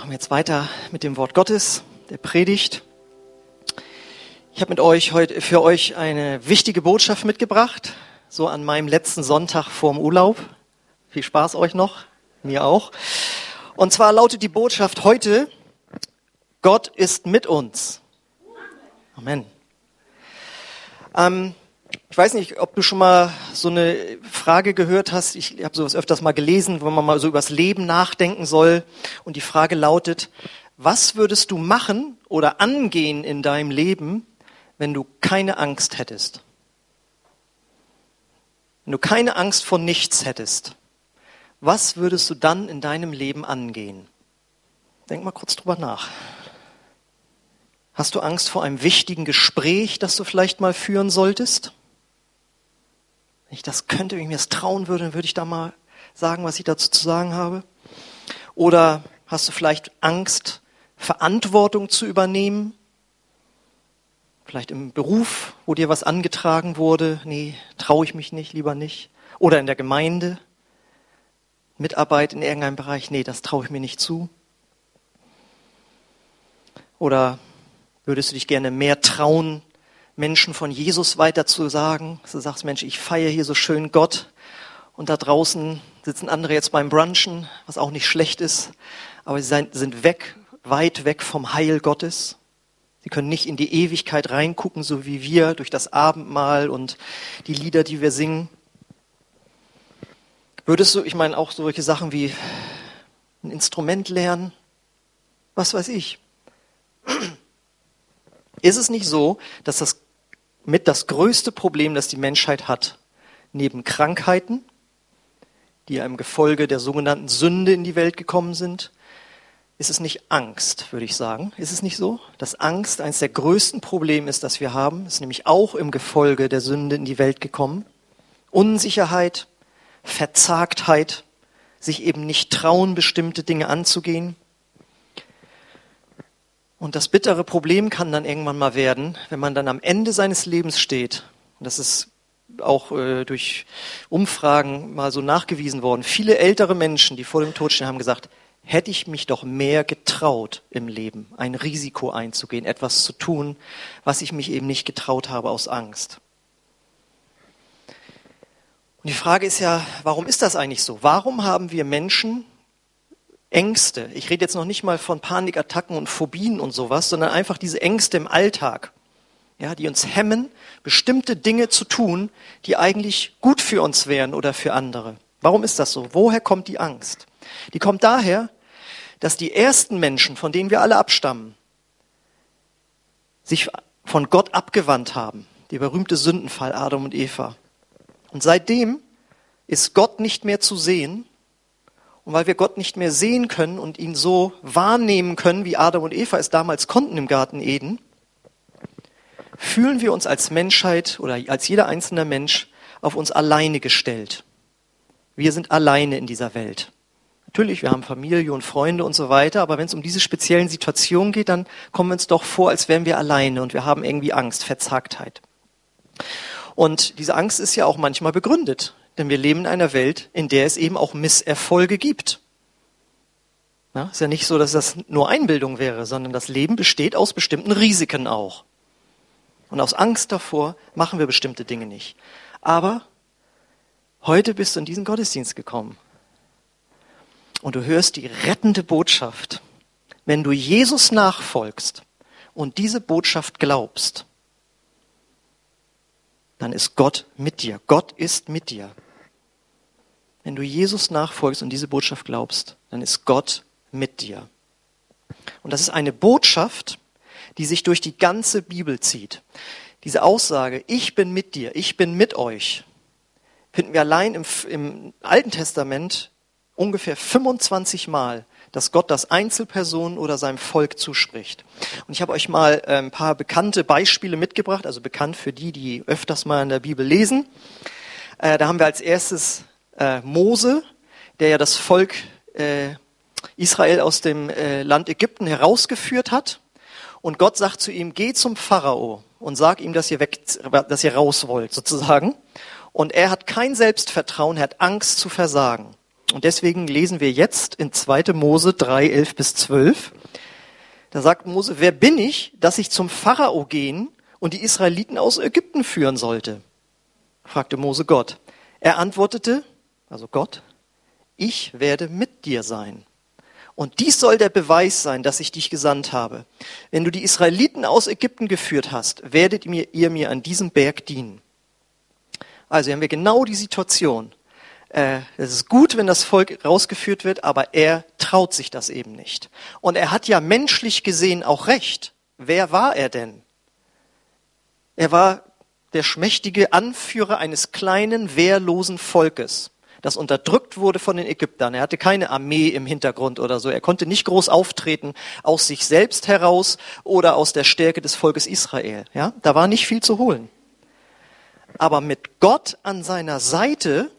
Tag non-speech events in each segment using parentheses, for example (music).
Machen wir jetzt weiter mit dem Wort Gottes, der Predigt. Ich habe mit euch heute für euch eine wichtige Botschaft mitgebracht, so an meinem letzten Sonntag vorm Urlaub. Viel Spaß euch noch, mir auch. Und zwar lautet die Botschaft heute, Gott ist mit uns. Amen. Ähm, ich weiß nicht, ob du schon mal so eine Frage gehört hast. Ich habe sowas öfters mal gelesen, wo man mal so übers Leben nachdenken soll. Und die Frage lautet, was würdest du machen oder angehen in deinem Leben, wenn du keine Angst hättest? Wenn du keine Angst vor nichts hättest, was würdest du dann in deinem Leben angehen? Denk mal kurz drüber nach. Hast du Angst vor einem wichtigen Gespräch, das du vielleicht mal führen solltest? Wenn ich das könnte, wenn ich mir das trauen würde, dann würde ich da mal sagen, was ich dazu zu sagen habe. Oder hast du vielleicht Angst, Verantwortung zu übernehmen? Vielleicht im Beruf, wo dir was angetragen wurde. Nee, traue ich mich nicht, lieber nicht. Oder in der Gemeinde. Mitarbeit in irgendeinem Bereich. Nee, das traue ich mir nicht zu. Oder würdest du dich gerne mehr trauen, Menschen von Jesus weiter zu sagen. Du sagst, Mensch, ich feiere hier so schön Gott und da draußen sitzen andere jetzt beim Brunchen, was auch nicht schlecht ist, aber sie sind weg, weit weg vom Heil Gottes. Sie können nicht in die Ewigkeit reingucken, so wie wir durch das Abendmahl und die Lieder, die wir singen. Würdest du, ich meine auch solche Sachen wie ein Instrument lernen, was weiß ich. Ist es nicht so, dass das mit das größte Problem, das die Menschheit hat, neben Krankheiten, die ja im Gefolge der sogenannten Sünde in die Welt gekommen sind, ist es nicht Angst, würde ich sagen. Ist es nicht so, dass Angst eines der größten Probleme ist, das wir haben? Ist nämlich auch im Gefolge der Sünde in die Welt gekommen. Unsicherheit, Verzagtheit, sich eben nicht trauen, bestimmte Dinge anzugehen. Und das bittere Problem kann dann irgendwann mal werden, wenn man dann am Ende seines Lebens steht. Und das ist auch äh, durch Umfragen mal so nachgewiesen worden. Viele ältere Menschen, die vor dem Tod stehen, haben gesagt, hätte ich mich doch mehr getraut im Leben, ein Risiko einzugehen, etwas zu tun, was ich mich eben nicht getraut habe aus Angst. Und die Frage ist ja, warum ist das eigentlich so? Warum haben wir Menschen Ängste. Ich rede jetzt noch nicht mal von Panikattacken und Phobien und sowas, sondern einfach diese Ängste im Alltag, ja, die uns hemmen, bestimmte Dinge zu tun, die eigentlich gut für uns wären oder für andere. Warum ist das so? Woher kommt die Angst? Die kommt daher, dass die ersten Menschen, von denen wir alle abstammen, sich von Gott abgewandt haben. Der berühmte Sündenfall Adam und Eva. Und seitdem ist Gott nicht mehr zu sehen und weil wir Gott nicht mehr sehen können und ihn so wahrnehmen können, wie Adam und Eva es damals konnten im Garten Eden, fühlen wir uns als Menschheit oder als jeder einzelne Mensch auf uns alleine gestellt. Wir sind alleine in dieser Welt. Natürlich, wir haben Familie und Freunde und so weiter, aber wenn es um diese speziellen Situationen geht, dann kommen wir uns doch vor, als wären wir alleine und wir haben irgendwie Angst, Verzagtheit. Und diese Angst ist ja auch manchmal begründet. Denn wir leben in einer Welt, in der es eben auch Misserfolge gibt. Ja, ist ja nicht so, dass das nur Einbildung wäre, sondern das Leben besteht aus bestimmten Risiken auch. Und aus Angst davor machen wir bestimmte Dinge nicht. Aber heute bist du in diesen Gottesdienst gekommen. Und du hörst die rettende Botschaft. Wenn du Jesus nachfolgst und diese Botschaft glaubst, dann ist Gott mit dir. Gott ist mit dir. Wenn du Jesus nachfolgst und diese Botschaft glaubst, dann ist Gott mit dir. Und das ist eine Botschaft, die sich durch die ganze Bibel zieht. Diese Aussage, ich bin mit dir, ich bin mit euch, finden wir allein im, im Alten Testament ungefähr 25 Mal dass Gott das Einzelpersonen oder seinem Volk zuspricht. Und ich habe euch mal äh, ein paar bekannte Beispiele mitgebracht, also bekannt für die, die öfters mal in der Bibel lesen. Äh, da haben wir als erstes äh, Mose, der ja das Volk Israel aus dem Land Ägypten herausgeführt hat. Und Gott sagt zu ihm, geh zum Pharao und sag ihm, dass ihr weg, dass ihr raus wollt, sozusagen. Und er hat kein Selbstvertrauen, er hat Angst zu versagen. Und deswegen lesen wir jetzt in 2. Mose 3, 11 bis 12. Da sagt Mose, wer bin ich, dass ich zum Pharao gehen und die Israeliten aus Ägypten führen sollte? fragte Mose Gott. Er antwortete, also Gott, ich werde mit dir sein. Und dies soll der Beweis sein, dass ich dich gesandt habe. Wenn du die Israeliten aus Ägypten geführt hast, werdet ihr mir an diesem Berg dienen. Also haben wir genau die Situation. Äh, es ist gut, wenn das Volk rausgeführt wird, aber er traut sich das eben nicht. Und er hat ja menschlich gesehen auch recht. Wer war er denn? Er war der schmächtige Anführer eines kleinen, wehrlosen Volkes das unterdrückt wurde von den Ägyptern. Er hatte keine Armee im Hintergrund oder so. Er konnte nicht groß auftreten aus sich selbst heraus oder aus der Stärke des Volkes Israel. Ja, da war nicht viel zu holen. Aber mit Gott an seiner Seite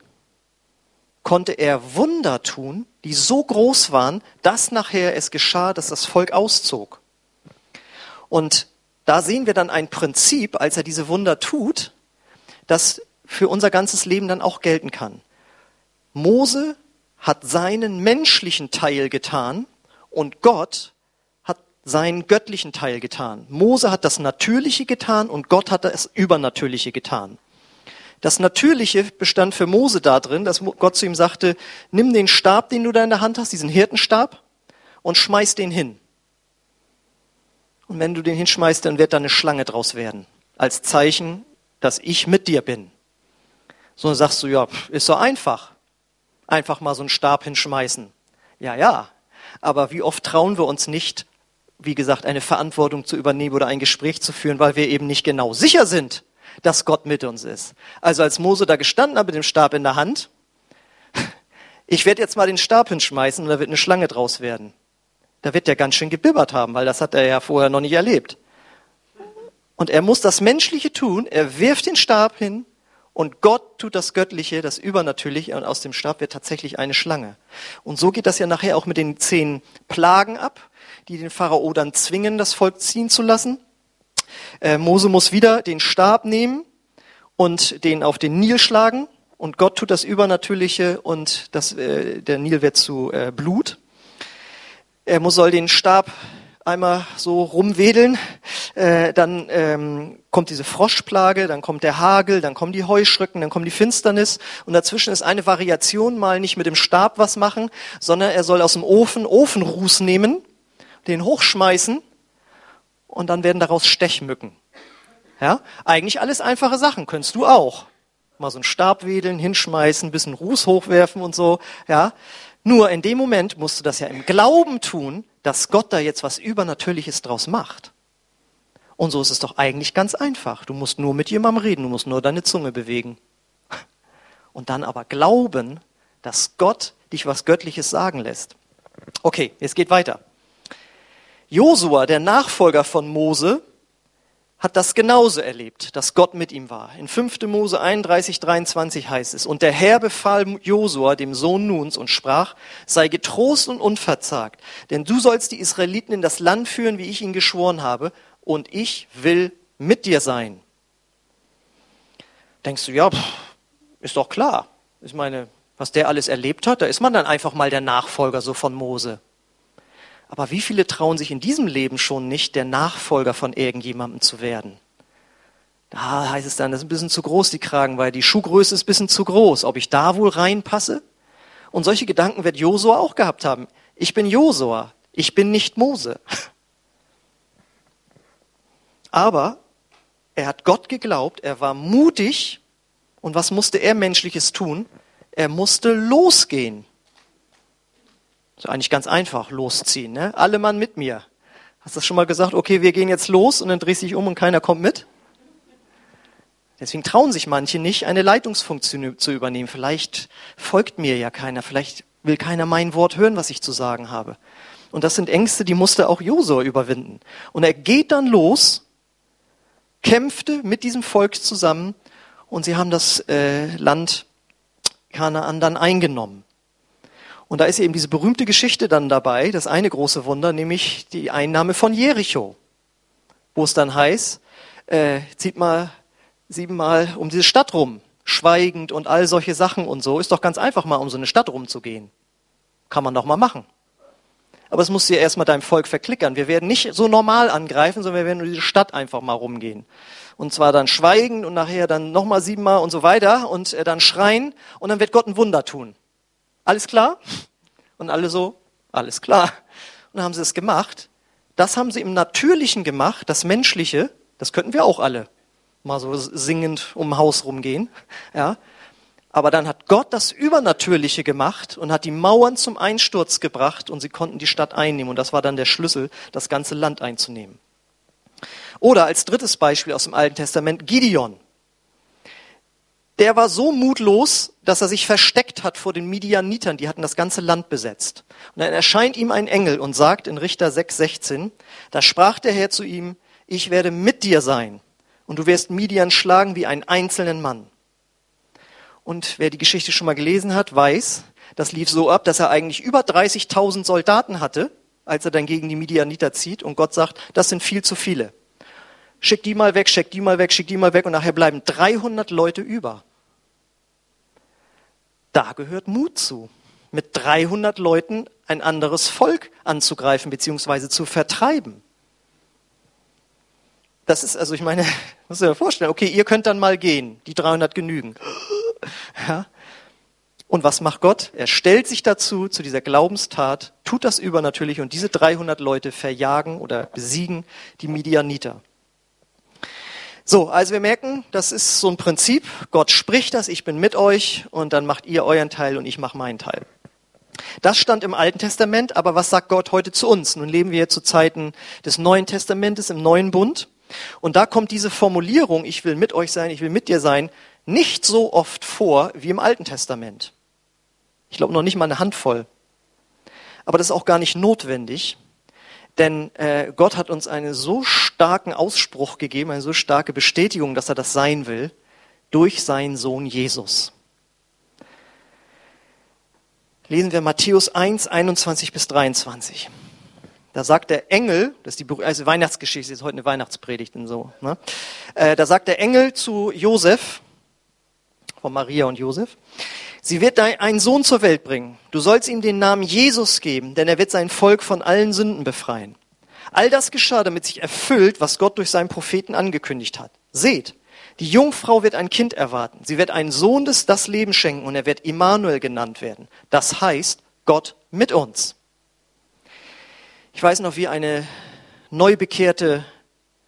konnte er Wunder tun, die so groß waren, dass nachher es geschah, dass das Volk auszog. Und da sehen wir dann ein Prinzip, als er diese Wunder tut, das für unser ganzes Leben dann auch gelten kann. Mose hat seinen menschlichen Teil getan und Gott hat seinen göttlichen Teil getan. Mose hat das Natürliche getan und Gott hat das Übernatürliche getan. Das Natürliche bestand für Mose darin, dass Gott zu ihm sagte, nimm den Stab, den du da in der Hand hast, diesen Hirtenstab, und schmeiß den hin. Und wenn du den hinschmeißt, dann wird da eine Schlange draus werden. Als Zeichen, dass ich mit dir bin. So sagst du, ja, ist so einfach einfach mal so einen Stab hinschmeißen. Ja, ja. Aber wie oft trauen wir uns nicht, wie gesagt, eine Verantwortung zu übernehmen oder ein Gespräch zu führen, weil wir eben nicht genau sicher sind, dass Gott mit uns ist. Also als Mose da gestanden hat mit dem Stab in der Hand, (laughs) ich werde jetzt mal den Stab hinschmeißen und da wird eine Schlange draus werden. Da wird er ganz schön gebibbert haben, weil das hat er ja vorher noch nicht erlebt. Und er muss das Menschliche tun, er wirft den Stab hin und Gott tut das Göttliche, das Übernatürliche, und aus dem Stab wird tatsächlich eine Schlange. Und so geht das ja nachher auch mit den zehn Plagen ab, die den Pharao dann zwingen, das Volk ziehen zu lassen. Äh, Mose muss wieder den Stab nehmen und den auf den Nil schlagen. Und Gott tut das Übernatürliche und das, äh, der Nil wird zu äh, Blut. Er muss, soll den Stab einmal so rumwedeln, äh, dann ähm, kommt diese Froschplage, dann kommt der Hagel, dann kommen die Heuschrecken, dann kommt die Finsternis und dazwischen ist eine Variation mal nicht mit dem Stab was machen, sondern er soll aus dem Ofen Ofenruß nehmen, den hochschmeißen und dann werden daraus Stechmücken. Ja, eigentlich alles einfache Sachen, könntest du auch. Mal so einen Stab wedeln, hinschmeißen, bisschen Ruß hochwerfen und so, ja. Nur in dem Moment musst du das ja im Glauben tun, dass Gott da jetzt was Übernatürliches draus macht. Und so ist es doch eigentlich ganz einfach. Du musst nur mit jemandem reden, du musst nur deine Zunge bewegen. (laughs) Und dann aber glauben, dass Gott dich was Göttliches sagen lässt. Okay, es geht weiter. Josua, der Nachfolger von Mose, hat das genauso erlebt, dass Gott mit ihm war. In 5. Mose 31, 23 heißt es, und der Herr befahl Josua, dem Sohn Nuns, und sprach, sei getrost und unverzagt, denn du sollst die Israeliten in das Land führen, wie ich ihnen geschworen habe, und ich will mit dir sein. Denkst du, ja, ist doch klar. Ich meine, was der alles erlebt hat, da ist man dann einfach mal der Nachfolger so von Mose. Aber wie viele trauen sich in diesem Leben schon nicht, der Nachfolger von irgendjemandem zu werden? Da heißt es dann, das ist ein bisschen zu groß, die Kragen, weil die Schuhgröße ist ein bisschen zu groß. Ob ich da wohl reinpasse? Und solche Gedanken wird Josua auch gehabt haben. Ich bin Josua, ich bin nicht Mose. (laughs) Aber er hat Gott geglaubt, er war mutig. Und was musste er menschliches tun? Er musste losgehen. Ist eigentlich ganz einfach, losziehen. Ne? Alle Mann mit mir. Hast du schon mal gesagt, okay, wir gehen jetzt los und dann drehst du dich um und keiner kommt mit? Deswegen trauen sich manche nicht, eine Leitungsfunktion zu übernehmen. Vielleicht folgt mir ja keiner, vielleicht will keiner mein Wort hören, was ich zu sagen habe. Und das sind Ängste, die musste auch Josua überwinden. Und er geht dann los, kämpfte mit diesem Volk zusammen und sie haben das äh, Land Kanaan dann eingenommen. Und da ist eben diese berühmte Geschichte dann dabei, das eine große Wunder, nämlich die Einnahme von Jericho, wo es dann heißt, äh, zieht mal siebenmal um diese Stadt rum, schweigend und all solche Sachen und so. Ist doch ganz einfach mal um so eine Stadt rumzugehen. Kann man doch mal machen. Aber es muss dir erstmal deinem Volk verklickern. Wir werden nicht so normal angreifen, sondern wir werden nur diese Stadt einfach mal rumgehen. Und zwar dann schweigen und nachher dann nochmal siebenmal und so weiter und äh, dann schreien und dann wird Gott ein Wunder tun. Alles klar? Und alle so, alles klar. Und dann haben sie es gemacht. Das haben sie im Natürlichen gemacht, das Menschliche, das könnten wir auch alle mal so singend um Haus rumgehen, ja. Aber dann hat Gott das Übernatürliche gemacht und hat die Mauern zum Einsturz gebracht und sie konnten die Stadt einnehmen. Und das war dann der Schlüssel, das ganze Land einzunehmen. Oder als drittes Beispiel aus dem Alten Testament Gideon. Der war so mutlos, dass er sich versteckt hat vor den Midianitern, die hatten das ganze Land besetzt. Und dann erscheint ihm ein Engel und sagt in Richter 6,16, da sprach der Herr zu ihm, ich werde mit dir sein und du wirst Midian schlagen wie einen einzelnen Mann. Und wer die Geschichte schon mal gelesen hat, weiß, das lief so ab, dass er eigentlich über 30.000 Soldaten hatte, als er dann gegen die Midianiter zieht und Gott sagt, das sind viel zu viele. Schick die mal weg, schick die mal weg, schick die mal weg und nachher bleiben 300 Leute über. Da gehört Mut zu, mit 300 Leuten ein anderes Volk anzugreifen bzw. zu vertreiben. Das ist, also ich meine, (laughs) muss dir vorstellen, okay, ihr könnt dann mal gehen, die 300 genügen. (gasps) Ja. Und was macht Gott? Er stellt sich dazu, zu dieser Glaubenstat, tut das übernatürlich und diese 300 Leute verjagen oder besiegen die Midianiter. So, also wir merken, das ist so ein Prinzip. Gott spricht das, ich bin mit euch und dann macht ihr euren Teil und ich mache meinen Teil. Das stand im Alten Testament, aber was sagt Gott heute zu uns? Nun leben wir zu Zeiten des Neuen Testamentes im Neuen Bund. Und da kommt diese Formulierung, ich will mit euch sein, ich will mit dir sein, nicht so oft vor wie im Alten Testament. Ich glaube noch nicht mal eine Handvoll. Aber das ist auch gar nicht notwendig, denn äh, Gott hat uns einen so starken Ausspruch gegeben, eine so starke Bestätigung, dass er das sein will, durch seinen Sohn Jesus. Lesen wir Matthäus 1, 21 bis 23. Da sagt der Engel, das ist die also Weihnachtsgeschichte, ist heute eine Weihnachtspredigt und so. Ne? Äh, da sagt der Engel zu Josef, von Maria und Josef, sie wird einen Sohn zur Welt bringen. Du sollst ihm den Namen Jesus geben, denn er wird sein Volk von allen Sünden befreien. All das geschah, damit sich erfüllt, was Gott durch seinen Propheten angekündigt hat. Seht, die Jungfrau wird ein Kind erwarten. Sie wird einen Sohn des das Leben schenken und er wird Immanuel genannt werden. Das heißt, Gott mit uns. Ich weiß noch, wie eine neubekehrte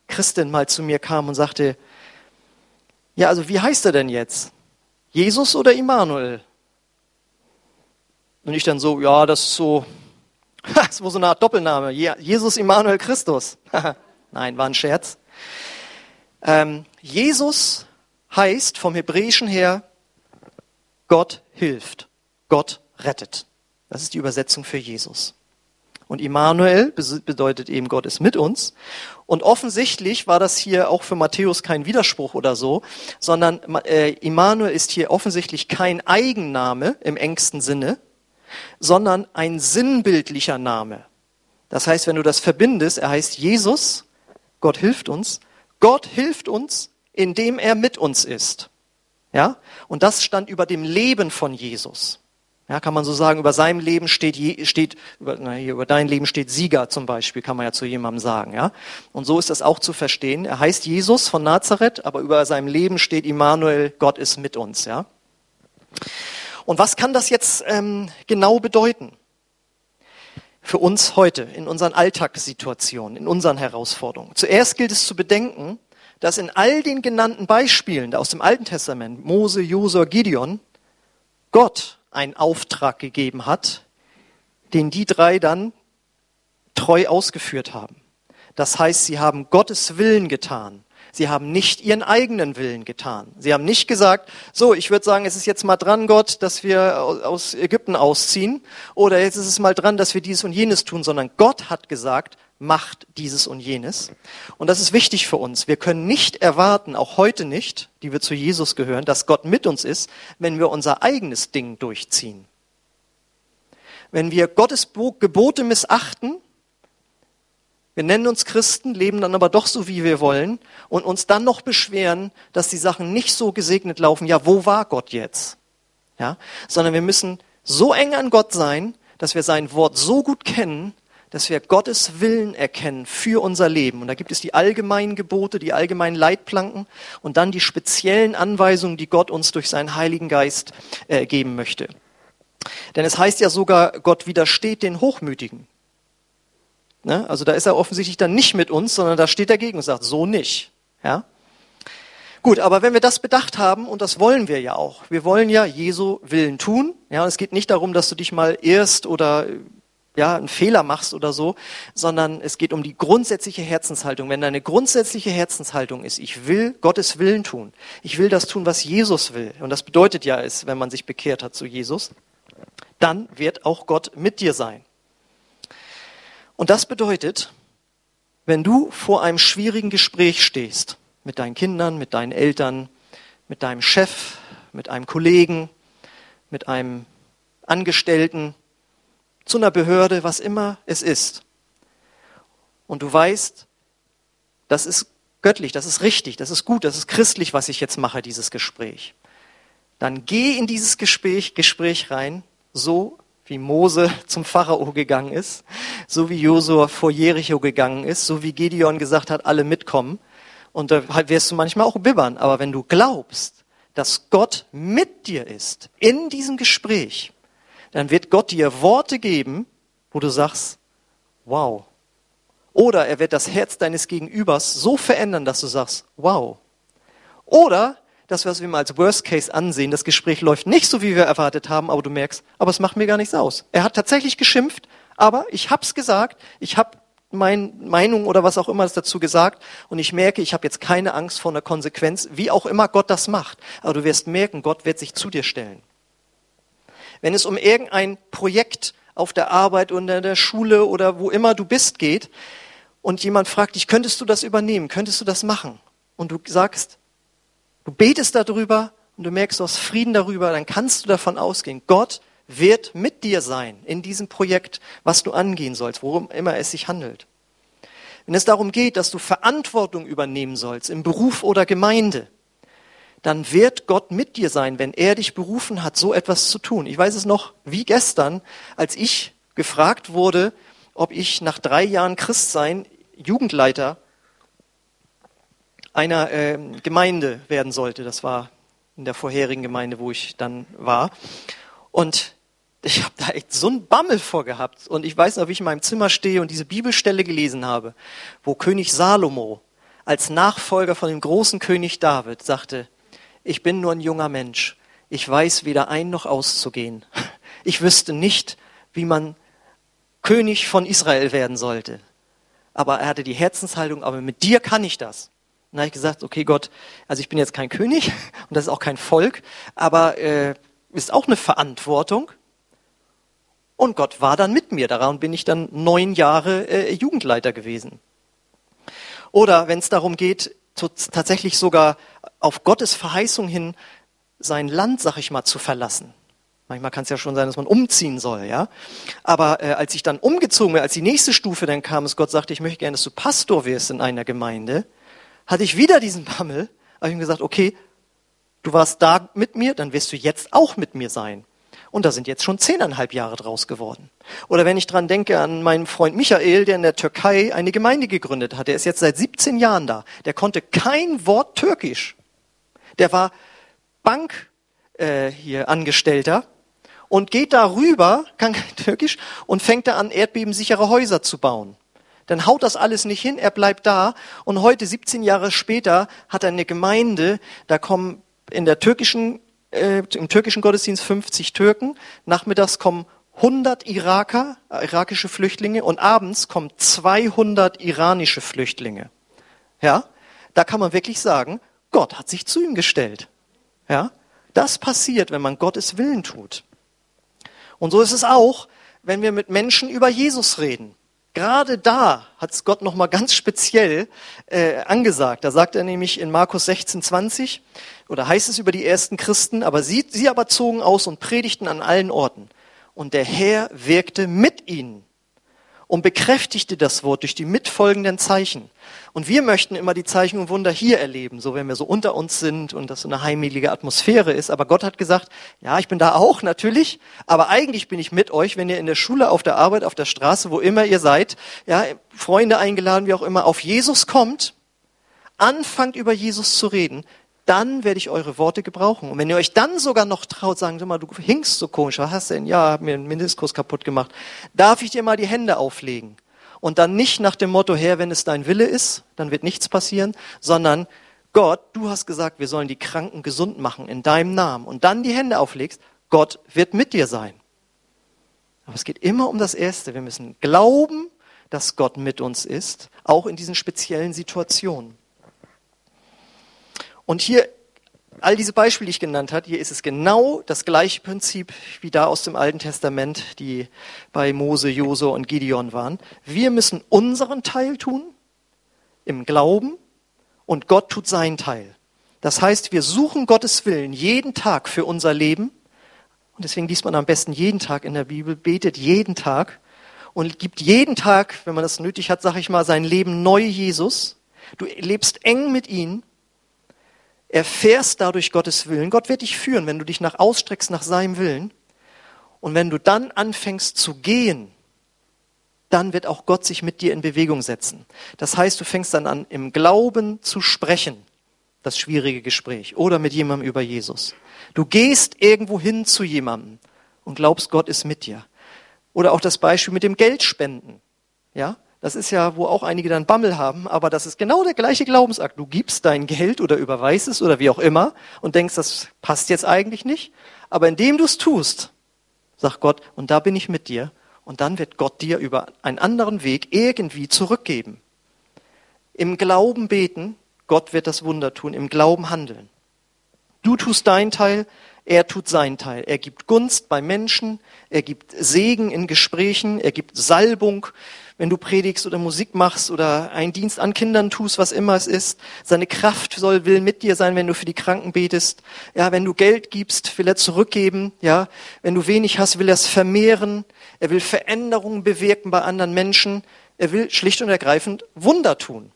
Christin mal zu mir kam und sagte, ja, also wie heißt er denn jetzt? Jesus oder Immanuel? Und ich dann so, ja, das ist so, (laughs) das ist so eine Art Doppelname. Jesus, Immanuel, Christus. (laughs) Nein, war ein Scherz. Ähm, Jesus heißt vom Hebräischen her, Gott hilft, Gott rettet. Das ist die Übersetzung für Jesus. Und Immanuel bedeutet eben, Gott ist mit uns. Und offensichtlich war das hier auch für Matthäus kein Widerspruch oder so, sondern äh, Immanuel ist hier offensichtlich kein Eigenname im engsten Sinne, sondern ein sinnbildlicher Name. Das heißt, wenn du das verbindest, er heißt Jesus, Gott hilft uns, Gott hilft uns, indem er mit uns ist. Ja? Und das stand über dem Leben von Jesus. Ja, kann man so sagen, über seinem Leben steht, steht über, na, hier, über dein Leben steht Sieger zum Beispiel, kann man ja zu jemandem sagen. Ja? Und so ist das auch zu verstehen. Er heißt Jesus von Nazareth, aber über seinem Leben steht Immanuel, Gott ist mit uns. Ja? Und was kann das jetzt ähm, genau bedeuten? Für uns heute, in unseren Alltagssituationen, in unseren Herausforderungen. Zuerst gilt es zu bedenken, dass in all den genannten Beispielen aus dem Alten Testament, Mose, Josua, Gideon, Gott einen Auftrag gegeben hat, den die drei dann treu ausgeführt haben. Das heißt, sie haben Gottes Willen getan. Sie haben nicht ihren eigenen Willen getan. Sie haben nicht gesagt, so, ich würde sagen, es ist jetzt mal dran, Gott, dass wir aus Ägypten ausziehen, oder jetzt ist es mal dran, dass wir dies und jenes tun, sondern Gott hat gesagt, macht dieses und jenes. Und das ist wichtig für uns. Wir können nicht erwarten, auch heute nicht, die wir zu Jesus gehören, dass Gott mit uns ist, wenn wir unser eigenes Ding durchziehen. Wenn wir Gottes Gebote missachten, Wir nennen uns Christen, leben dann aber doch so, wie wir wollen und uns dann noch beschweren, dass die Sachen nicht so gesegnet laufen. Ja, wo war Gott jetzt? Ja, sondern wir müssen so eng an Gott sein, dass wir sein Wort so gut kennen, dass wir Gottes Willen erkennen für unser Leben. Und da gibt es die allgemeinen Gebote, die allgemeinen Leitplanken und dann die speziellen Anweisungen, die Gott uns durch seinen Heiligen Geist äh, geben möchte. Denn es heißt ja sogar, Gott widersteht den Hochmütigen. Ne? Also da ist er offensichtlich dann nicht mit uns, sondern da steht dagegen und sagt, so nicht. Ja? Gut, aber wenn wir das bedacht haben, und das wollen wir ja auch, wir wollen ja Jesu Willen tun, ja, und es geht nicht darum, dass du dich mal irrst oder ja, einen Fehler machst oder so, sondern es geht um die grundsätzliche Herzenshaltung. Wenn deine grundsätzliche Herzenshaltung ist, ich will Gottes Willen tun, ich will das tun, was Jesus will, und das bedeutet ja es, wenn man sich bekehrt hat zu Jesus, dann wird auch Gott mit dir sein. Und das bedeutet, wenn du vor einem schwierigen Gespräch stehst, mit deinen Kindern, mit deinen Eltern, mit deinem Chef, mit einem Kollegen, mit einem Angestellten, zu einer Behörde, was immer es ist. Und du weißt, das ist göttlich, das ist richtig, das ist gut, das ist christlich, was ich jetzt mache, dieses Gespräch. Dann geh in dieses Gespräch, Gespräch rein, so wie Mose (laughs) zum Pharao gegangen ist, so wie Josua vor Jericho gegangen ist, so wie Gideon gesagt hat, alle mitkommen. Und da wirst du manchmal auch bibbern. Aber wenn du glaubst, dass Gott mit dir ist in diesem Gespräch, dann wird Gott dir Worte geben, wo du sagst, wow. Oder er wird das Herz deines Gegenübers so verändern, dass du sagst, wow. Oder das, was wir mal als Worst Case ansehen, das Gespräch läuft nicht so, wie wir erwartet haben, aber du merkst, aber es macht mir gar nichts aus. Er hat tatsächlich geschimpft, aber ich hab's gesagt, ich hab meine Meinung oder was auch immer dazu gesagt und ich merke, ich habe jetzt keine Angst vor einer Konsequenz, wie auch immer Gott das macht. Aber du wirst merken, Gott wird sich zu dir stellen wenn es um irgendein Projekt auf der Arbeit oder in der Schule oder wo immer du bist geht und jemand fragt dich, könntest du das übernehmen, könntest du das machen? Und du sagst, du betest darüber und du merkst, du hast Frieden darüber, dann kannst du davon ausgehen, Gott wird mit dir sein in diesem Projekt, was du angehen sollst, worum immer es sich handelt. Wenn es darum geht, dass du Verantwortung übernehmen sollst im Beruf oder Gemeinde, dann wird Gott mit dir sein, wenn er dich berufen hat, so etwas zu tun. Ich weiß es noch wie gestern, als ich gefragt wurde, ob ich nach drei Jahren Christsein Jugendleiter einer äh, Gemeinde werden sollte. Das war in der vorherigen Gemeinde, wo ich dann war. Und ich habe da echt so einen Bammel vorgehabt. Und ich weiß noch, wie ich in meinem Zimmer stehe und diese Bibelstelle gelesen habe, wo König Salomo als Nachfolger von dem großen König David sagte, ich bin nur ein junger Mensch. Ich weiß weder ein noch auszugehen. Ich wüsste nicht, wie man König von Israel werden sollte. Aber er hatte die Herzenshaltung, aber mit dir kann ich das. Und da habe ich gesagt, okay Gott, also ich bin jetzt kein König (laughs) und das ist auch kein Volk, aber äh, ist auch eine Verantwortung. Und Gott war dann mit mir. Daran bin ich dann neun Jahre äh, Jugendleiter gewesen. Oder wenn es darum geht, tatsächlich sogar auf Gottes Verheißung hin sein Land, sag ich mal, zu verlassen. Manchmal kann es ja schon sein, dass man umziehen soll, ja. Aber äh, als ich dann umgezogen bin, als die nächste Stufe dann kam, es Gott sagte, ich möchte gerne, dass du Pastor wirst in einer Gemeinde, hatte ich wieder diesen Bammel. Habe ich ihm gesagt, okay, du warst da mit mir, dann wirst du jetzt auch mit mir sein. Und da sind jetzt schon zehneinhalb Jahre draus geworden. Oder wenn ich dran denke an meinen Freund Michael, der in der Türkei eine Gemeinde gegründet hat. Der ist jetzt seit 17 Jahren da. Der konnte kein Wort Türkisch. Der war Bank äh, hier Angestellter und geht darüber, kann kein (laughs) Türkisch, und fängt da an, erdbebensichere Häuser zu bauen. Dann haut das alles nicht hin, er bleibt da und heute, 17 Jahre später, hat er eine Gemeinde, da kommen in der türkischen äh, im türkischen Gottesdienst 50 Türken, nachmittags kommen 100 Iraker, äh, irakische Flüchtlinge und abends kommen 200 iranische Flüchtlinge. Ja, da kann man wirklich sagen, Gott hat sich zu ihm gestellt. Ja, das passiert, wenn man Gottes Willen tut. Und so ist es auch, wenn wir mit Menschen über Jesus reden. Gerade da hat es Gott nochmal ganz speziell äh, angesagt. Da sagt er nämlich in Markus 16, 20, oder heißt es über die ersten Christen, aber sie, sie aber zogen aus und predigten an allen Orten. Und der Herr wirkte mit ihnen. Und bekräftigte das Wort durch die mitfolgenden Zeichen. Und wir möchten immer die Zeichen und Wunder hier erleben, so wenn wir so unter uns sind und das so eine heimelige Atmosphäre ist. Aber Gott hat gesagt, ja, ich bin da auch natürlich, aber eigentlich bin ich mit euch, wenn ihr in der Schule, auf der Arbeit, auf der Straße, wo immer ihr seid, ja, Freunde eingeladen, wie auch immer, auf Jesus kommt, anfangt über Jesus zu reden, dann werde ich eure Worte gebrauchen. Und wenn ihr euch dann sogar noch traut, sagen Sie mal, du hinkst so komisch, was hast du denn? Ja, hab mir einen Mindestkurs kaputt gemacht. Darf ich dir mal die Hände auflegen? Und dann nicht nach dem Motto, Herr, wenn es dein Wille ist, dann wird nichts passieren, sondern Gott, du hast gesagt, wir sollen die Kranken gesund machen in deinem Namen. Und dann die Hände auflegst, Gott wird mit dir sein. Aber es geht immer um das Erste. Wir müssen glauben, dass Gott mit uns ist, auch in diesen speziellen Situationen. Und hier, all diese Beispiele, die ich genannt habe, hier ist es genau das gleiche Prinzip wie da aus dem Alten Testament, die bei Mose, Josua und Gideon waren. Wir müssen unseren Teil tun im Glauben und Gott tut seinen Teil. Das heißt, wir suchen Gottes Willen jeden Tag für unser Leben. Und deswegen liest man am besten jeden Tag in der Bibel, betet jeden Tag und gibt jeden Tag, wenn man das nötig hat, sag ich mal, sein Leben neu Jesus. Du lebst eng mit ihm erfährst dadurch Gottes Willen. Gott wird dich führen, wenn du dich nach ausstreckst nach seinem Willen. Und wenn du dann anfängst zu gehen, dann wird auch Gott sich mit dir in Bewegung setzen. Das heißt, du fängst dann an, im Glauben zu sprechen, das schwierige Gespräch, oder mit jemandem über Jesus. Du gehst irgendwo hin zu jemandem und glaubst, Gott ist mit dir. Oder auch das Beispiel mit dem Geldspenden. Ja? Das ist ja, wo auch einige dann Bammel haben, aber das ist genau der gleiche Glaubensakt. Du gibst dein Geld oder überweist es oder wie auch immer und denkst, das passt jetzt eigentlich nicht. Aber indem du es tust, sagt Gott, und da bin ich mit dir, und dann wird Gott dir über einen anderen Weg irgendwie zurückgeben. Im Glauben beten, Gott wird das Wunder tun, im Glauben handeln. Du tust deinen Teil, er tut seinen Teil. Er gibt Gunst bei Menschen, er gibt Segen in Gesprächen, er gibt Salbung wenn du predigst oder Musik machst oder einen Dienst an Kindern tust, was immer es ist. Seine Kraft soll, will mit dir sein, wenn du für die Kranken betest. Ja, wenn du Geld gibst, will er zurückgeben. Ja, wenn du wenig hast, will er es vermehren. Er will Veränderungen bewirken bei anderen Menschen. Er will schlicht und ergreifend Wunder tun.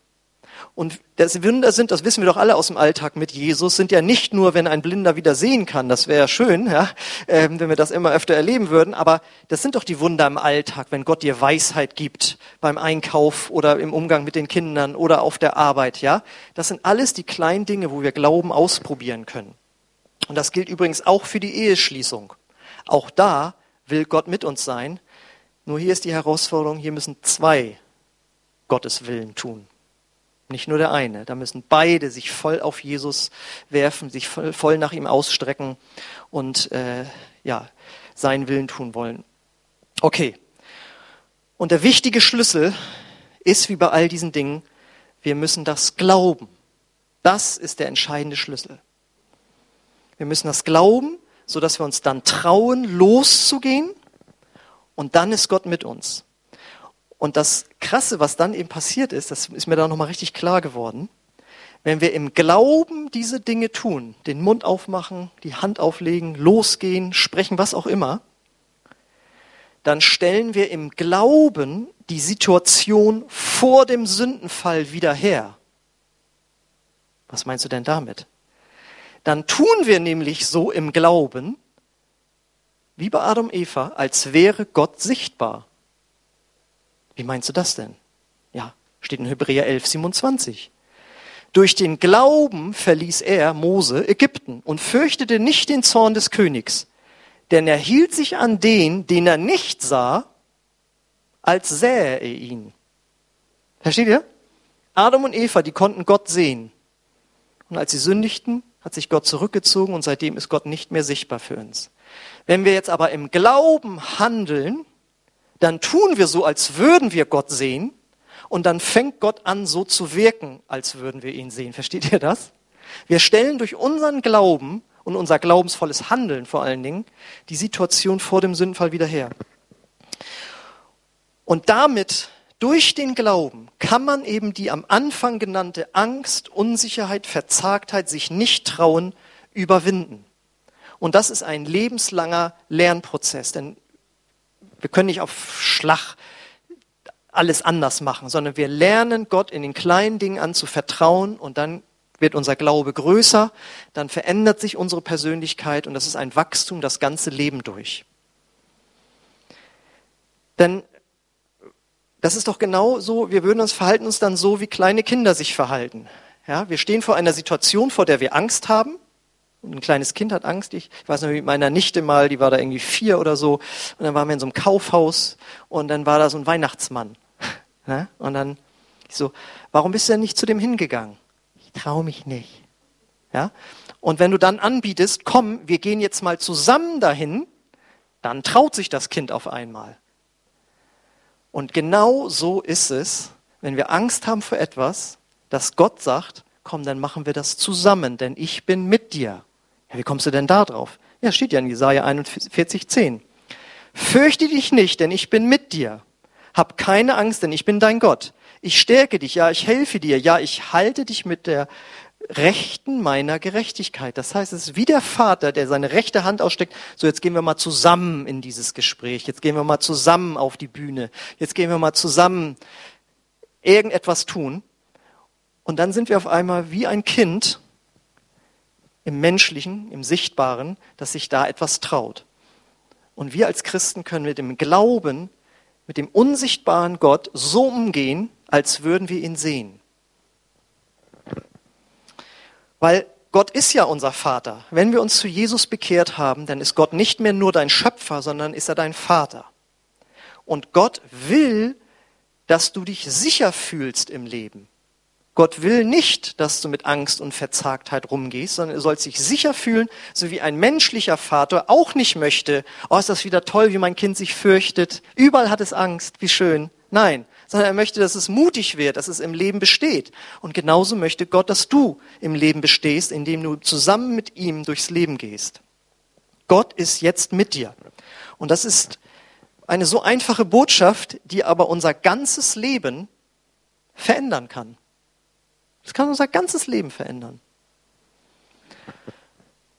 Und das Wunder sind, das wissen wir doch alle aus dem Alltag mit Jesus, sind ja nicht nur, wenn ein Blinder wieder sehen kann, das wäre schön, ja, äh, wenn wir das immer öfter erleben würden, aber das sind doch die Wunder im Alltag, wenn Gott dir Weisheit gibt beim Einkauf oder im Umgang mit den Kindern oder auf der Arbeit, ja. Das sind alles die kleinen Dinge, wo wir Glauben ausprobieren können. Und das gilt übrigens auch für die Eheschließung. Auch da will Gott mit uns sein. Nur hier ist die Herausforderung, hier müssen zwei Gottes Willen tun. Nicht nur der eine. Da müssen beide sich voll auf Jesus werfen, sich voll, voll nach ihm ausstrecken und äh, ja, seinen Willen tun wollen. Okay. Und der wichtige Schlüssel ist wie bei all diesen Dingen, wir müssen das glauben. Das ist der entscheidende Schlüssel. Wir müssen das glauben, so dass wir uns dann trauen, loszugehen und dann ist Gott mit uns. Und das Krasse, was dann eben passiert ist, das ist mir da nochmal richtig klar geworden. Wenn wir im Glauben diese Dinge tun, den Mund aufmachen, die Hand auflegen, losgehen, sprechen, was auch immer, dann stellen wir im Glauben die Situation vor dem Sündenfall wieder her. Was meinst du denn damit? Dann tun wir nämlich so im Glauben, wie bei Adam Eva, als wäre Gott sichtbar. Wie meinst du das denn? Ja, steht in Hebräer 11, 27. Durch den Glauben verließ er, Mose, Ägypten und fürchtete nicht den Zorn des Königs, denn er hielt sich an den, den er nicht sah, als sähe er ihn. Versteht ihr? Adam und Eva, die konnten Gott sehen. Und als sie sündigten, hat sich Gott zurückgezogen und seitdem ist Gott nicht mehr sichtbar für uns. Wenn wir jetzt aber im Glauben handeln, dann tun wir so, als würden wir Gott sehen und dann fängt Gott an, so zu wirken, als würden wir ihn sehen. Versteht ihr das? Wir stellen durch unseren Glauben und unser glaubensvolles Handeln vor allen Dingen die Situation vor dem Sündenfall wieder her. Und damit, durch den Glauben, kann man eben die am Anfang genannte Angst, Unsicherheit, Verzagtheit, sich nicht trauen, überwinden. Und das ist ein lebenslanger Lernprozess, denn wir können nicht auf Schlag alles anders machen, sondern wir lernen Gott in den kleinen Dingen an zu vertrauen und dann wird unser Glaube größer, dann verändert sich unsere Persönlichkeit und das ist ein Wachstum das ganze Leben durch. Denn das ist doch genau so, wir würden uns verhalten uns dann so, wie kleine Kinder sich verhalten. Ja, wir stehen vor einer Situation, vor der wir Angst haben. Und ein kleines Kind hat Angst. Ich, weiß noch, mit meiner Nichte mal, die war da irgendwie vier oder so. Und dann waren wir in so einem Kaufhaus und dann war da so ein Weihnachtsmann. (laughs) Ne? Und dann ich so, warum bist du denn nicht zu dem hingegangen? Ich traue mich nicht. Ja? Und wenn du dann anbietest, komm, wir gehen jetzt mal zusammen dahin, dann traut sich das Kind auf einmal. Und genau so ist es, wenn wir Angst haben vor etwas, dass Gott sagt, komm, dann machen wir das zusammen, denn ich bin mit dir. Ja, wie kommst du denn da drauf? Ja, steht ja in Jesaja 41, 10. Fürchte dich nicht, denn ich bin mit dir. Hab keine Angst, denn ich bin dein Gott. Ich stärke dich, ja, ich helfe dir, ja, ich halte dich mit der Rechten meiner Gerechtigkeit. Das heißt, es ist wie der Vater, der seine rechte Hand aussteckt. So, jetzt gehen wir mal zusammen in dieses Gespräch. Jetzt gehen wir mal zusammen auf die Bühne. Jetzt gehen wir mal zusammen irgendetwas tun. Und dann sind wir auf einmal wie ein Kind im Menschlichen, im Sichtbaren, das sich da etwas traut. Und wir als Christen können mit dem Glauben, mit dem unsichtbaren Gott so umgehen, als würden wir ihn sehen. Weil Gott ist ja unser Vater. Wenn wir uns zu Jesus bekehrt haben, dann ist Gott nicht mehr nur dein Schöpfer, sondern ist er dein Vater. Und Gott will, dass du dich sicher fühlst im Leben. Gott will nicht, dass du mit Angst und Verzagtheit rumgehst, sondern du sollst dich sicher fühlen, so wie ein menschlicher Vater auch nicht möchte, oh, ist das wieder toll, wie mein Kind sich fürchtet. Überall hat es Angst, wie schön. Nein, sondern er möchte, dass es mutig wird, dass es im Leben besteht. Und genauso möchte Gott, dass du im Leben bestehst, indem du zusammen mit ihm durchs Leben gehst. Gott ist jetzt mit dir. Und das ist eine so einfache Botschaft, die aber unser ganzes Leben verändern kann. Das kann unser ganzes Leben verändern.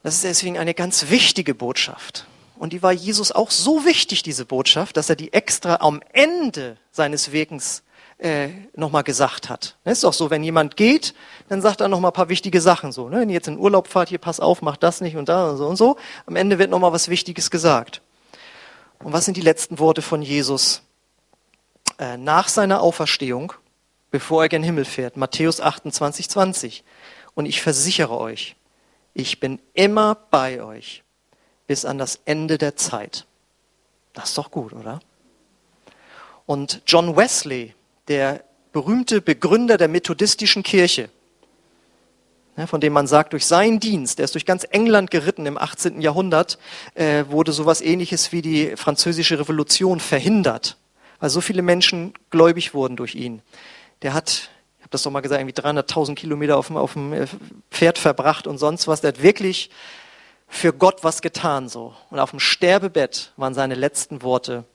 Das ist deswegen eine ganz wichtige Botschaft. Und die war Jesus auch so wichtig, diese Botschaft, dass er die extra am Ende seines Wirkens äh, nochmal gesagt hat. Es ist doch so, wenn jemand geht, dann sagt er nochmal ein paar wichtige Sachen so. Ne? Wenn ihr jetzt in Urlaub fahrt, hier pass auf, macht das nicht und da und so und so. Am Ende wird nochmal was Wichtiges gesagt. Und was sind die letzten Worte von Jesus äh, nach seiner Auferstehung, bevor er gen Himmel fährt? Matthäus 28, 20. Und ich versichere euch, ich bin immer bei euch bis an das Ende der Zeit. Das ist doch gut, oder? Und John Wesley, der berühmte Begründer der methodistischen Kirche, von dem man sagt, durch seinen Dienst, der ist durch ganz England geritten im 18. Jahrhundert, äh, wurde sowas ähnliches wie die französische Revolution verhindert, weil so viele Menschen gläubig wurden durch ihn. Der hat, ich habe das doch mal gesagt, irgendwie 300.000 Kilometer auf dem, auf dem äh, Pferd verbracht und sonst was. Der hat wirklich für Gott was getan so. Und auf dem Sterbebett waren seine letzten Worte,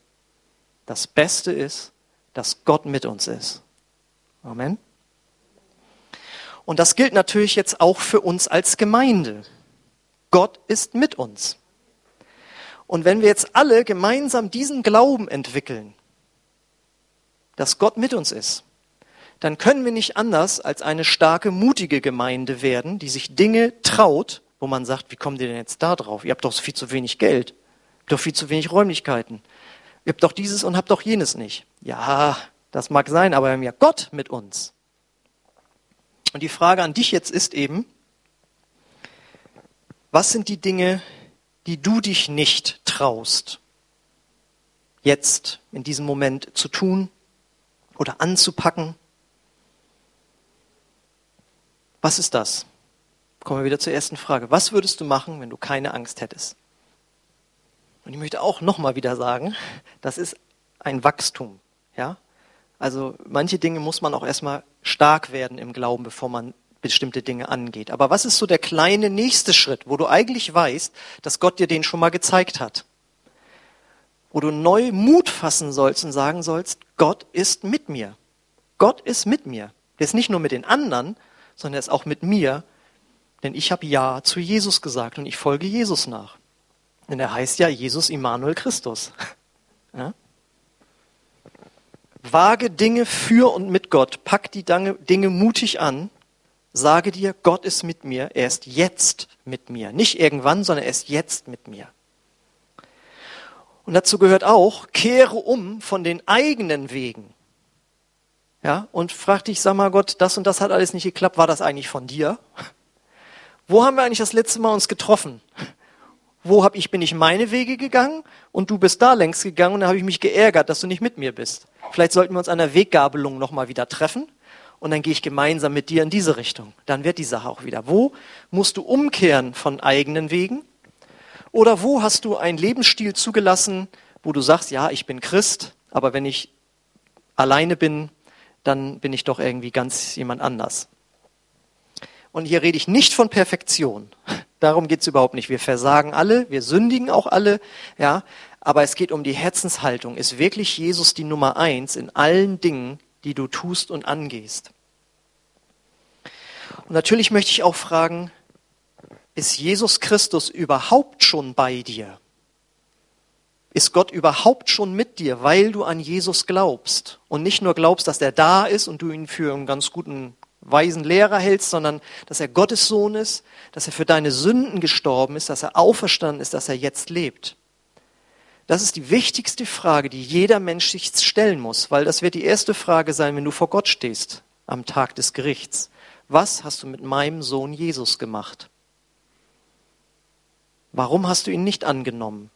das Beste ist, dass Gott mit uns ist. Amen. Und das gilt natürlich jetzt auch für uns als Gemeinde. Gott ist mit uns. Und wenn wir jetzt alle gemeinsam diesen Glauben entwickeln, dass Gott mit uns ist, dann können wir nicht anders als eine starke, mutige Gemeinde werden, die sich Dinge traut, wo man sagt, wie kommt ihr denn jetzt da drauf? Ihr habt doch viel zu wenig Geld, ihr habt doch viel zu wenig Räumlichkeiten. Ihr habt doch dieses und habt doch jenes nicht. Ja, das mag sein, aber wir haben ja Gott mit uns. Und die Frage an dich jetzt ist eben, was sind die Dinge, die du dich nicht traust, jetzt in diesem Moment zu tun oder anzupacken? Was ist das? Kommen wir wieder zur ersten Frage. Was würdest du machen, wenn du keine Angst hättest? Und ich möchte auch nochmal wieder sagen, das ist ein Wachstum. Ja? Also manche Dinge muss man auch erstmal stark werden im Glauben, bevor man bestimmte Dinge angeht. Aber was ist so der kleine nächste Schritt, wo du eigentlich weißt, dass Gott dir den schon mal gezeigt hat? Wo du neu Mut fassen sollst und sagen sollst, Gott ist mit mir. Gott ist mit mir. Der ist nicht nur mit den anderen, sondern er ist auch mit mir denn ich habe Ja zu Jesus gesagt und ich folge Jesus nach. Denn er heißt ja Jesus Immanuel Christus. (laughs) Ja? Wage Dinge für und mit Gott. Pack die Dinge mutig an. Sage dir, Gott ist mit mir. Er ist jetzt mit mir. Nicht irgendwann, sondern er ist jetzt mit mir. Und dazu gehört auch, kehre um von den eigenen Wegen. Ja, und frag dich, sag mal Gott, das und das hat alles nicht geklappt, war das eigentlich von dir? Wo haben wir eigentlich das letzte Mal uns getroffen? Wo hab ich, bin ich meine Wege gegangen und du bist da längs gegangen und da habe ich mich geärgert, dass du nicht mit mir bist. Vielleicht sollten wir uns an der Weggabelung nochmal wieder treffen und dann gehe ich gemeinsam mit dir in diese Richtung. Dann wird die Sache auch wieder. Wo musst du umkehren von eigenen Wegen oder wo hast du einen Lebensstil zugelassen, wo du sagst, ja, ich bin Christ, aber wenn ich alleine bin, dann bin ich doch irgendwie ganz jemand anders. Und hier rede ich nicht von Perfektion. Darum geht es überhaupt nicht. Wir versagen alle, wir sündigen auch alle, ja. Aber es geht um die Herzenshaltung. Ist wirklich Jesus die Nummer eins in allen Dingen, die du tust und angehst? Und natürlich möchte ich auch fragen, ist Jesus Christus überhaupt schon bei dir? Ist Gott überhaupt schon mit dir, weil du an Jesus glaubst und nicht nur glaubst, dass er da ist und du ihn für einen ganz guten weisen Lehrer hältst, sondern dass er Gottes Sohn ist, dass er für deine Sünden gestorben ist, dass er auferstanden ist, dass er jetzt lebt? Das ist die wichtigste Frage, die jeder Mensch sich stellen muss, weil das wird die erste Frage sein, wenn du vor Gott stehst am Tag des Gerichts. Was hast du mit meinem Sohn Jesus gemacht? Warum hast du ihn nicht angenommen?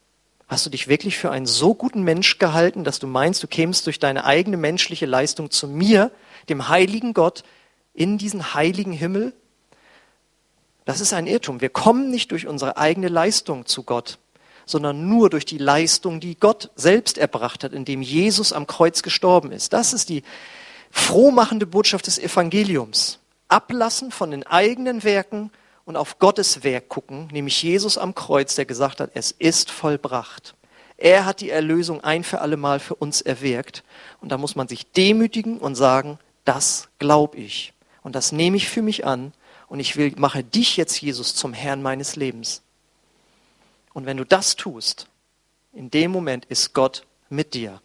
Hast du dich wirklich für einen so guten Mensch gehalten, dass du meinst, du kämst durch deine eigene menschliche Leistung zu mir, dem heiligen Gott, in diesen heiligen Himmel? Das ist ein Irrtum. Wir kommen nicht durch unsere eigene Leistung zu Gott, sondern nur durch die Leistung, die Gott selbst erbracht hat, indem Jesus am Kreuz gestorben ist. Das ist die frohmachende Botschaft des Evangeliums. Ablassen von den eigenen Werken und auf Gottes Werk gucken, nämlich Jesus am Kreuz, der gesagt hat, es ist vollbracht. Er hat die Erlösung ein für alle Mal für uns erwirkt. Und da muss man sich demütigen und sagen, das glaube ich. Und das nehme ich für mich an. Und ich will, mache dich jetzt, Jesus, zum Herrn meines Lebens. Und wenn du das tust, in dem Moment ist Gott mit dir.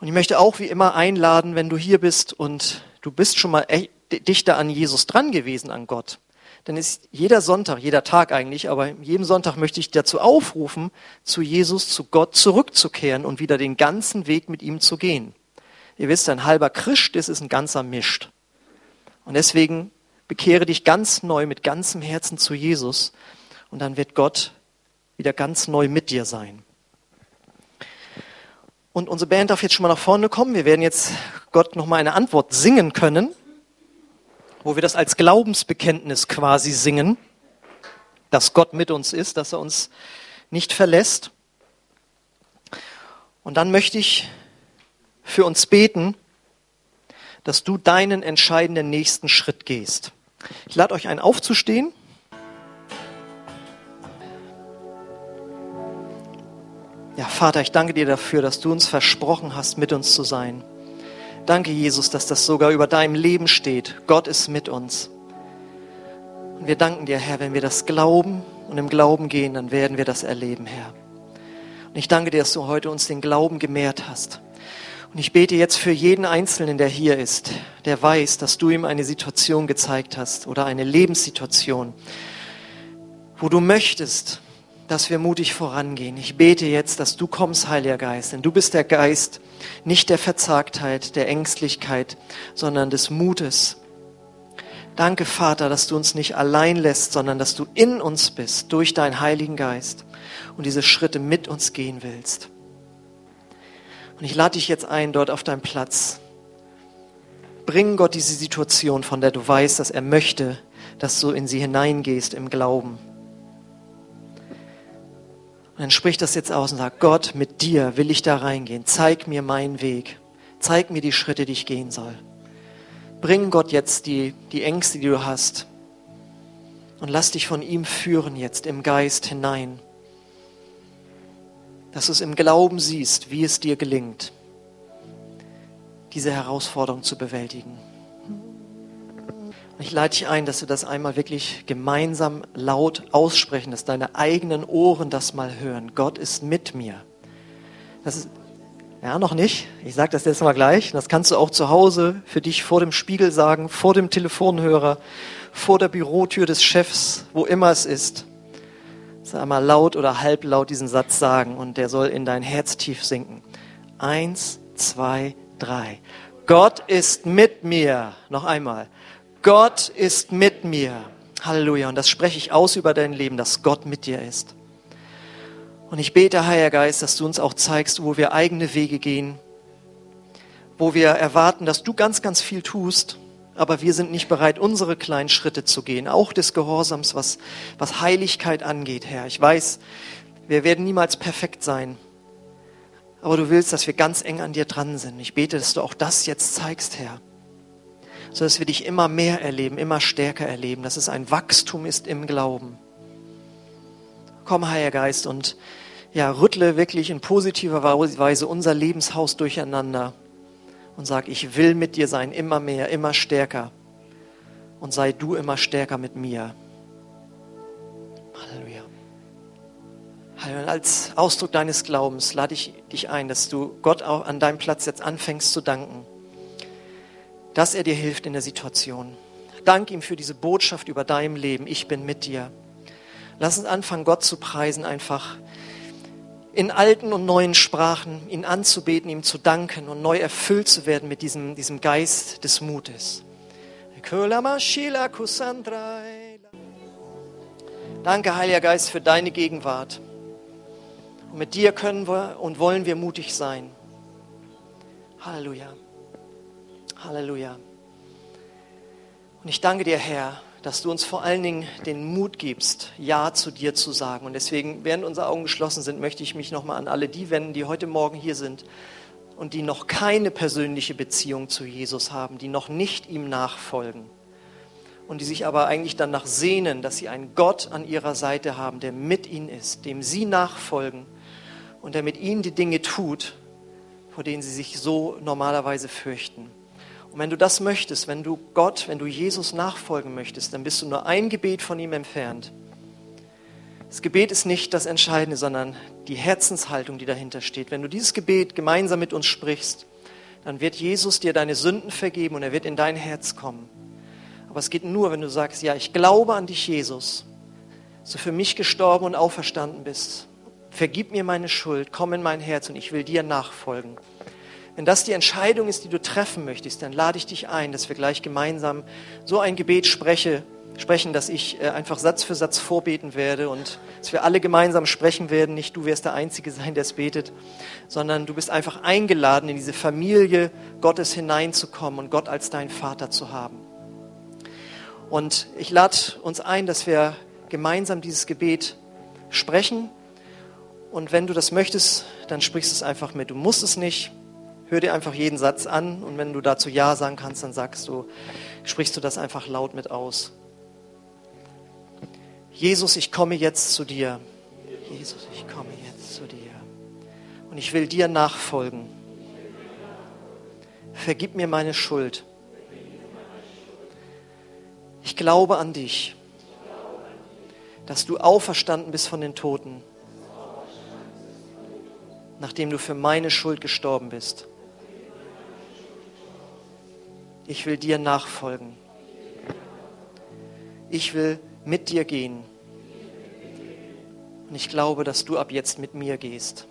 Und ich möchte auch wie immer einladen, wenn du hier bist und du bist schon mal dichter an Jesus dran gewesen, an Gott, dann ist jeder Sonntag, jeder Tag eigentlich, aber jeden Sonntag möchte ich dazu aufrufen, zu Jesus, zu Gott zurückzukehren und wieder den ganzen Weg mit ihm zu gehen. Ihr wisst, ein halber Christ, das ist ein ganzer Mischt. Und deswegen bekehre dich ganz neu mit ganzem Herzen zu Jesus und dann wird Gott wieder ganz neu mit dir sein. Und unsere Band darf jetzt schon mal nach vorne kommen. Wir werden jetzt Gott noch mal eine Antwort singen können wo wir das als Glaubensbekenntnis quasi singen, dass Gott mit uns ist, dass er uns nicht verlässt. Und dann möchte ich für uns beten, dass du deinen entscheidenden nächsten Schritt gehst. Ich lade euch ein, aufzustehen. Ja, Vater, ich danke dir dafür, dass du uns versprochen hast, mit uns zu sein. Danke, Jesus, dass das sogar über deinem Leben steht. Gott ist mit uns. Und wir danken dir, Herr, wenn wir das glauben und im Glauben gehen, dann werden wir das erleben, Herr. Und ich danke dir, dass du heute uns den Glauben gemehrt hast. Und ich bete jetzt für jeden Einzelnen, der hier ist, der weiß, dass du ihm eine Situation gezeigt hast oder eine Lebenssituation, wo du möchtest, dass wir mutig vorangehen. Ich bete jetzt, dass du kommst, Heiliger Geist, denn du bist der Geist nicht der Verzagtheit, der Ängstlichkeit, sondern des Mutes. Danke, Vater, dass du uns nicht allein lässt, sondern dass du in uns bist durch deinen Heiligen Geist und diese Schritte mit uns gehen willst. Und ich lade dich jetzt ein, dort auf deinem Platz. Bring Gott diese Situation, von der du weißt, dass er möchte, dass du in sie hineingehst im Glauben. Und dann sprich das jetzt aus und sag, Gott, mit dir will ich da reingehen. Zeig mir meinen Weg. Zeig mir die Schritte, die ich gehen soll. Bring Gott jetzt die, die Ängste, die du hast. Und lass dich von ihm führen jetzt im Geist hinein. Dass du es im Glauben siehst, wie es dir gelingt, diese Herausforderung zu bewältigen. Ich leite dich ein, dass wir das einmal wirklich gemeinsam laut aussprechen, dass deine eigenen Ohren das mal hören. Gott ist mit mir. Das ist, Ja, noch nicht. Ich sage das jetzt mal gleich. Das kannst du auch zu Hause für dich vor dem Spiegel sagen, vor dem Telefonhörer, vor der Bürotür des Chefs, wo immer es ist. Sag mal laut oder halblaut diesen Satz sagen und der soll in dein Herz tief sinken. Eins, zwei, drei. Gott ist mit mir. Noch einmal. Gott ist mit mir. Halleluja. Und das spreche ich aus über dein Leben, dass Gott mit dir ist. Und ich bete, Heiliger Geist, dass du uns auch zeigst, wo wir eigene Wege gehen, wo wir erwarten, dass du ganz, ganz viel tust, aber wir sind nicht bereit, unsere kleinen Schritte zu gehen, auch des Gehorsams, was, was Heiligkeit angeht, Herr. Ich weiß, wir werden niemals perfekt sein, aber du willst, dass wir ganz eng an dir dran sind. Ich bete, dass du auch das jetzt zeigst, Herr, so dass wir dich immer mehr erleben, immer stärker erleben, dass es ein Wachstum ist im Glauben. Komm, Heiliger Geist, und ja, rüttle wirklich in positiver Weise unser Lebenshaus durcheinander und sag, ich will mit dir sein, immer mehr, immer stärker. Und sei du immer stärker mit mir. Halleluja. Halleluja. Als Ausdruck deines Glaubens lade ich dich ein, dass du Gott auch an deinem Platz jetzt anfängst zu danken, dass er dir hilft in der Situation. Dank ihm für diese Botschaft über deinem Leben. Ich bin mit dir. Lass uns anfangen, Gott zu preisen, einfach in alten und neuen Sprachen, ihn anzubeten, ihm zu danken und neu erfüllt zu werden mit diesem, diesem Geist des Mutes. Danke, Heiliger Geist, für deine Gegenwart. Und mit dir können wir und wollen wir mutig sein. Halleluja. Halleluja. Und ich danke dir, Herr, dass du uns vor allen Dingen den Mut gibst, Ja zu dir zu sagen. Und deswegen, während unsere Augen geschlossen sind, möchte ich mich nochmal an alle die wenden, die heute Morgen hier sind und die noch keine persönliche Beziehung zu Jesus haben, die noch nicht ihm nachfolgen und die sich aber eigentlich danach sehnen, dass sie einen Gott an ihrer Seite haben, der mit ihnen ist, dem sie nachfolgen und der mit ihnen die Dinge tut, vor denen sie sich so normalerweise fürchten. Und wenn du das möchtest, wenn du Gott, wenn du Jesus nachfolgen möchtest, dann bist du nur ein Gebet von ihm entfernt. Das Gebet ist nicht das Entscheidende, sondern die Herzenshaltung, die dahinter steht. Wenn du dieses Gebet gemeinsam mit uns sprichst, dann wird Jesus dir deine Sünden vergeben und er wird in dein Herz kommen. Aber es geht nur, wenn du sagst, ja, ich glaube an dich, Jesus, dass du für mich gestorben und auferstanden bist. Vergib mir meine Schuld, komm in mein Herz und ich will dir nachfolgen. Wenn das die Entscheidung ist, die du treffen möchtest, dann lade ich dich ein, dass wir gleich gemeinsam so ein Gebet spreche, sprechen, dass ich äh, einfach Satz für Satz vorbeten werde und dass wir alle gemeinsam sprechen werden. Nicht du wirst der Einzige sein, der es betet, sondern du bist einfach eingeladen, in diese Familie Gottes hineinzukommen und Gott als dein Vater zu haben. Und ich lade uns ein, dass wir gemeinsam dieses Gebet sprechen. Und wenn du das möchtest, dann sprichst du es einfach mit. Du musst es nicht. Hör dir einfach jeden Satz an und wenn du dazu Ja sagen kannst, dann sagst du, sprichst du das einfach laut mit aus. Jesus, ich komme jetzt zu dir. Jesus, ich komme jetzt zu dir. Und ich will dir nachfolgen. Vergib mir meine Schuld. Ich glaube an dich, dass du auferstanden bist von den Toten, nachdem du für meine Schuld gestorben bist. Ich will dir nachfolgen. Ich will mit dir gehen. Und ich glaube, dass du ab jetzt mit mir gehst.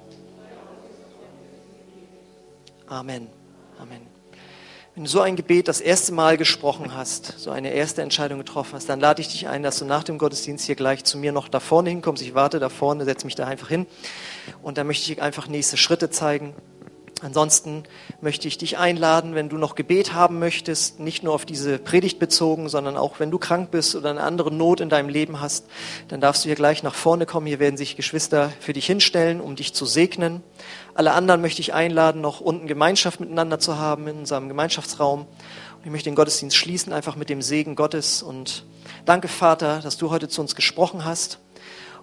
Amen. Amen. Wenn du so ein Gebet das erste Mal gesprochen hast, so eine erste Entscheidung getroffen hast, dann lade ich dich ein, dass du nach dem Gottesdienst hier gleich zu mir noch da vorne hinkommst. Ich warte da vorne, setze mich da einfach hin und dann möchte ich einfach nächste Schritte zeigen. Ansonsten möchte ich dich einladen, wenn du noch Gebet haben möchtest, nicht nur auf diese Predigt bezogen, sondern auch wenn du krank bist oder eine andere Not in deinem Leben hast, dann darfst du hier gleich nach vorne kommen. Hier werden sich Geschwister für dich hinstellen, um dich zu segnen. Alle anderen möchte ich einladen, noch unten Gemeinschaft miteinander zu haben in unserem Gemeinschaftsraum. Und ich möchte den Gottesdienst schließen, einfach mit dem Segen Gottes. Und danke, Vater, dass du heute zu uns gesprochen hast.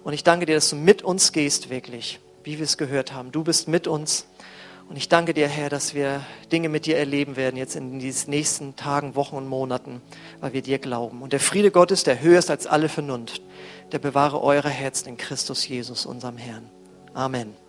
Und ich danke dir, dass du mit uns gehst, wirklich, wie wir es gehört haben. Du bist mit uns. Und ich danke dir, Herr, dass wir Dinge mit dir erleben werden jetzt in diesen nächsten Tagen, Wochen und Monaten, weil wir dir glauben. Und der Friede Gottes, der höher ist als alle Vernunft, der bewahre eure Herzen in Christus Jesus, unserem Herrn. Amen.